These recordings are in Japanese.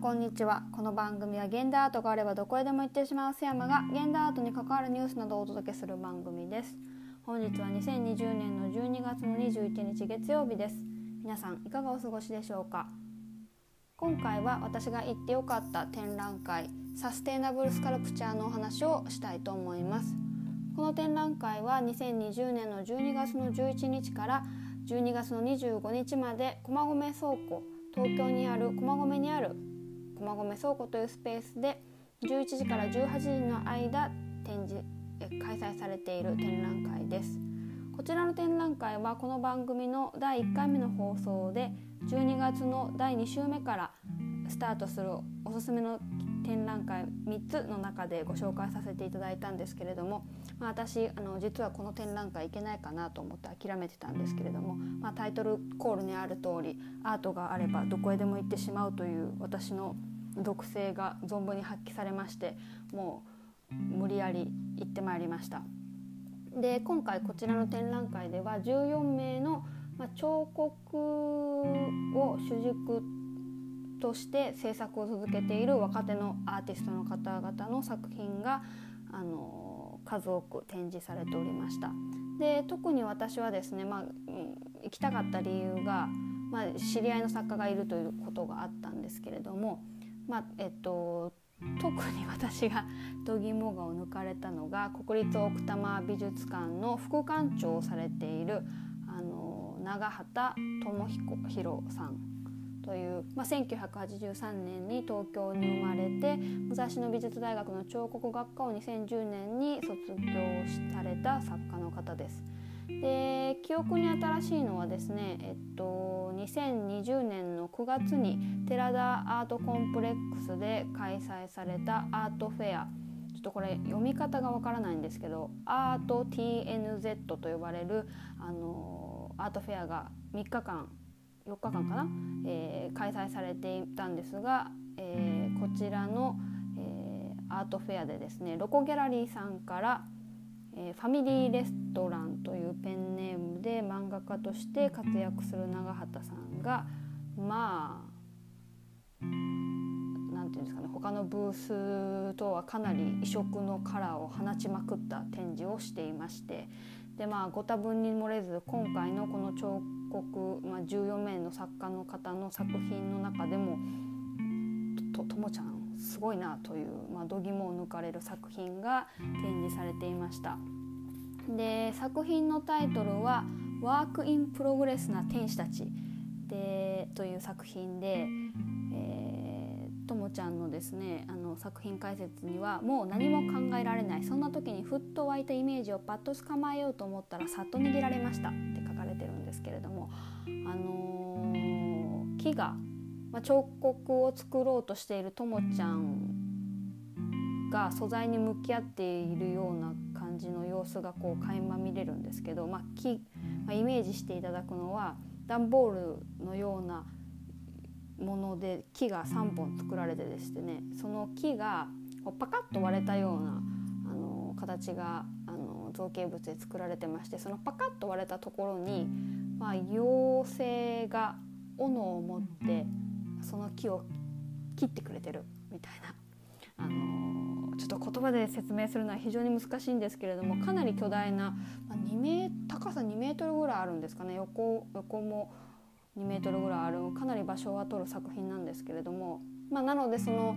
んこんにちは。この番組は現代アートがあればどこへでも行ってしまう瀬山が現代アートに関わるニュースなどをお届けする番組です。本日は2020年の12月の21日月曜日です。皆さんいかがお過ごしでしょうか？今回は私が行ってよかった展覧会サステイナブルスカルプチャーのお話をしたいと思います。この展覧会は2020年の12月の11日から12月の25日まで駒込倉庫東京にある駒込にある駒込倉庫というスペースで11時から18時の間展示開催されている展覧会です。こちらの展覧会はこの番組の第1回目の放送で12月の第2週目からスタートするおすすめの展覧会3つの中でご紹介させていただいたんですけれども、まあ、私あの実はこの展覧会行けないかなと思って諦めてたんですけれども、まあ、タイトルコールにある通りアートがあればどこへでも行ってしまうという私の毒性が存分に発揮されましてもう無理やり行ってまいりました。で今回こちらの展覧会では14名の、まあ、彫刻を主軸として制作を続けている若手のアーティストの方々の作品があの数多く展示されておりました。で特に私はですね、まあ、行きたかった理由が、まあ、知り合いの作家がいるということがあったんですけれども、まあえっと、特に私が度肝がを抜かれたのが国立奥多摩美術館の副館長をされているあの長畑智彦さんという、まあ、1983年に東京に生まれて武蔵野美術大学の彫刻学科を2010年に卒業された作家の方です。で記憶に新しいのはですね、えっと、2020年の9月に寺田アートコンプレックスで開催されたアートフェア。ちょっとこれ読み方がわからないんですけどアート TNZ と呼ばれるあのアートフェアが3日間4日間かな、えー、開催されていたんですが、えー、こちらの、えー、アートフェアでですねロコギャラリーさんから「えー、ファミリーレストランというペンネームで漫画家として活躍する長畑さんがまあなんていうんですかね他のブースとはかなり異色のカラーを放ちまくった展示をしていましてでまあご多分に漏れず今回のこの彫刻、まあ、14名の作家の方の作品の中でもとともちゃんすごいなという、まあ、度肝を抜かれる作品が展示されていました。で作品のタイトルは「ワーク・イン・プログレスな天使たち。で」という作品で、えー、ともちゃんのですねあの作品解説には「もう何も考えられないそんな時にふっと湧いたイメージをパッと捕まえようと思ったらさっと逃げられました」って書かれてるんですけれども、あのー、木がまあ、彫刻を作ろうとしているともちゃんが素材に向き合っているような感じの様子がこう垣間見れるんですけど、まあ木まあ、イメージしていただくのは段ボールのようなもので木が3本作られてでしてねその木がパカッと割れたようなあの形があの造形物で作られてましてそのパカッと割れたところに、まあ、妖精が斧を持ってその木を切ってくれてるみたいな。あのー、ちょっと言葉で説明するのは非常に難しいんですけれどもかなり巨大な、まあ、2メ高さ2メートルぐらいあるんですかね横横も2メートルぐらいあるかなり場所は取る作品なんですけれども、まあ、なのでその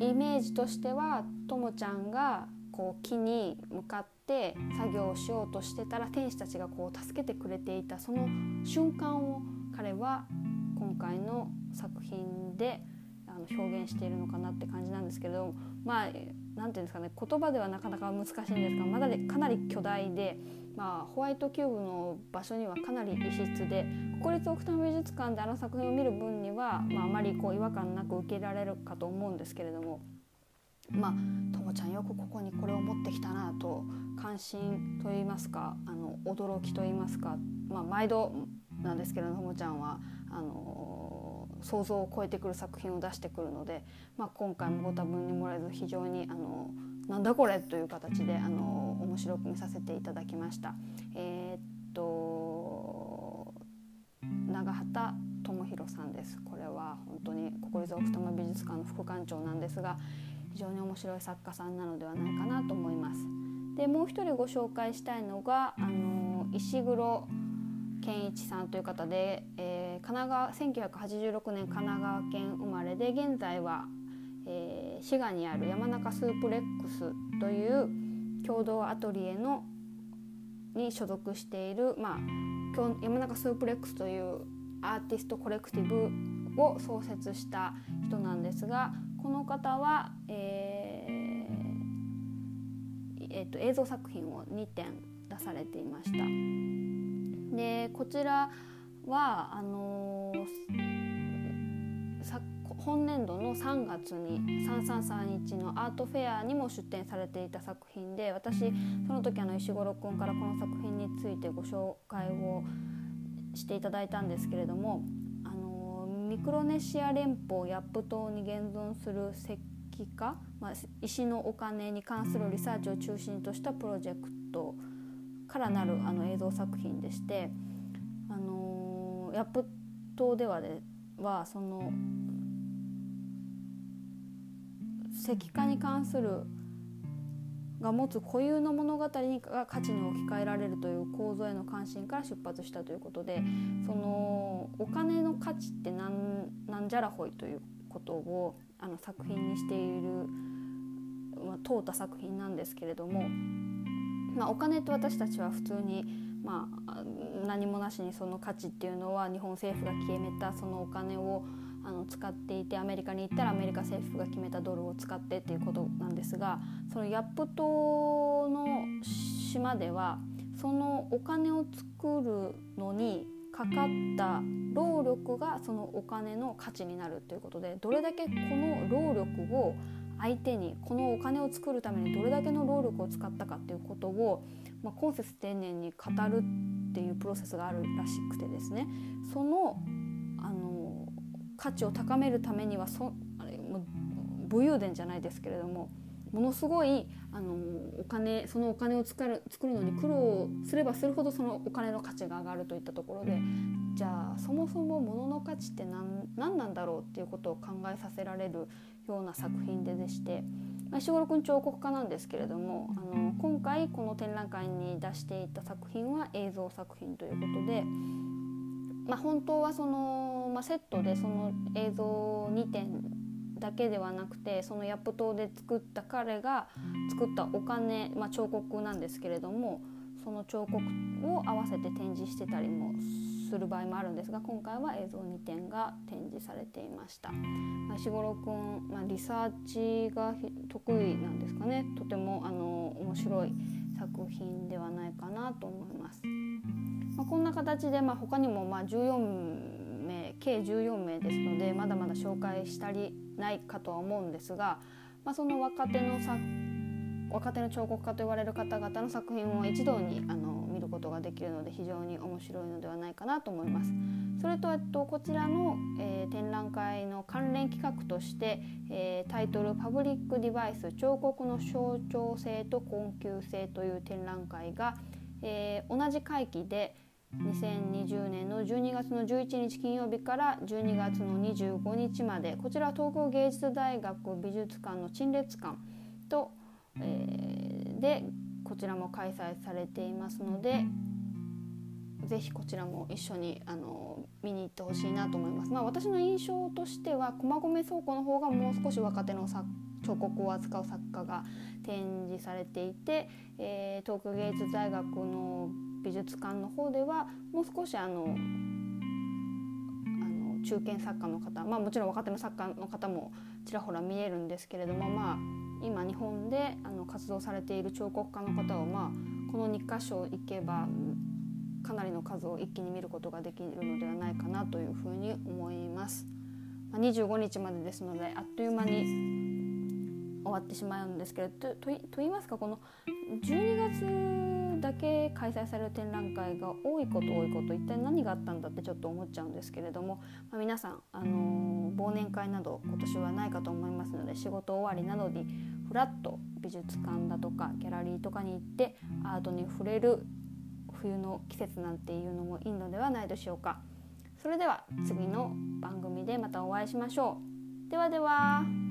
イメージとしてはともちゃんがこう木に向かって作業をしようとしてたら天使たちがこう助けてくれていたその瞬間を彼は今回の作品であの表現しているのかなって感じなんですけどまあ何て言うんですかね言葉ではなかなか難しいんですがまだかなり巨大で、まあ、ホワイトキューブの場所にはかなり異質で国立奥多摩美術館であの作品を見る分には、まあ、あまりこう違和感なく受けられるかと思うんですけれども。まあ、ともちゃんよくここにこれを持ってきたなと関心といいますかあの驚きといいますか、まあ、毎度なんですけれどともちゃんはあの想像を超えてくる作品を出してくるので、まあ、今回もご多分に漏れず非常にあのなんだこれという形であの面白く見させていただきました。えー、っと長畑智弘さんですこれは本当に国ズ奥多摩美術館の副館長なんですが非常に面白い作家さんなのではないかなと思います。でもう一人ご紹介したいのがあの石黒健一さんという方で、えー、神奈川1986年神奈川県生まれで現在は、えー、滋賀にある山中スープレックスという共同アトリエのに所属している、まあ、山中スープレックスというアーティストコレクティブを創設した人なんですがこの方は、えーえーと、映像作品を2点出されていました。こちらはあのー、本年度の3月に3331のアートフェアにも出展されていた作品で私その時あの石黒君からこの作品についてご紹介をしていただいたんですけれどもあのミクロネシア連邦ヤップ島に現存する石器化、まあ、石のお金に関するリサーチを中心としたプロジェクトからなるあの映像作品でして、ヤプ島ではではその石化に関するが持つ固有の物語が価値に置き換えられるという構造への関心から出発したということでそのお金の価値ってなんなんじゃらほいということをあの作品にしている、まあ、通った作品なんですけれども、まあ、お金と私たちは普通に、まあ、何もなしにその価値っていうのは日本政府が決めたそのお金をあの使っていてアメリカに行ったらアメリカ政府が決めたドルを使ってっていうことなんですがそのヤップ島の島ではそのお金を作るのにかかった労力がそのお金の価値になるということでどれだけこの労力を相手にこのお金を作るためにどれだけの労力を使ったかっていうことを、まあ、今節丁寧に語るっていうプロセスがあるらしくてですね。そのあの価値を高めるためにはそあれも武勇伝じゃないですけれどもものすごいあのお金そのお金を作る作るのに苦労すればするほどそのお金の価値が上がるといったところでじゃあそもそも物の価値って何何なんだろうっていうことを考えさせられるような作品ででして。石黒君彫刻家なんですけれどもあの今回この展覧会に出していた作品は映像作品ということでまあ、本当はその、まあ、セットでその映像2点だけではなくてそのヤップ島で作った彼が作ったお金、まあ、彫刻なんですけれどもその彫刻を合わせて展示してたりもする場合もあるんですが今回は映像2点が展示されていました。まあ、石黒くん、まあ、リサーチが得意なんですかねとてもあの面白い作品ではないかなと思います。まあ、こんな形で、まあ、他にもまあ14名計14名ですのでまだまだ紹介したりないかとは思うんですが、まあ、その若手の作若手の彫刻家と言われる方々の作品を一堂にあのことができるので非常に面白いのではないかなと思います。それと、えっと、こちらの、えー、展覧会の関連企画として、えー、タイトル「パブリック・デバイス彫刻の象徴性と困窮性」という展覧会が、えー、同じ会期で2020年の12月の11日金曜日から12月の25日までこちらは東京芸術大学美術館の陳列館と、えー、でこちらも開催されていますのでぜひこちらも一緒にあの見に行ってほしいなと思います。まあ、私の印象としては駒込倉庫の方がもう少し若手の作彫刻を扱う作家が展示されていて、えー、東京芸術大学の美術館の方ではもう少しあの中堅作家の方、まあ、もちろん若手の作家の方もちらほら見えるんですけれども、まあ、今日本であの活動されている彫刻家の方を、まあ、この2箇所行けばかなりの数を一気に見ることができるのではないかなというふうに思います。まあ、25日までですのであっという間に終わってしまうんですけれどとと言いますかこの12月だけ開催される展覧会が多いこと多いこと一体何があったんだってちょっと思っちゃうんですけれども、まあ、皆さん、あのー、忘年会など今年はないかと思いますので仕事終わりなどにふらっと美術館だとかギャラリーとかに行ってアートに触れる冬の季節なんていうのもいいのではないでしょうか。それでは次の番組でまたお会いしましょう。ではでは。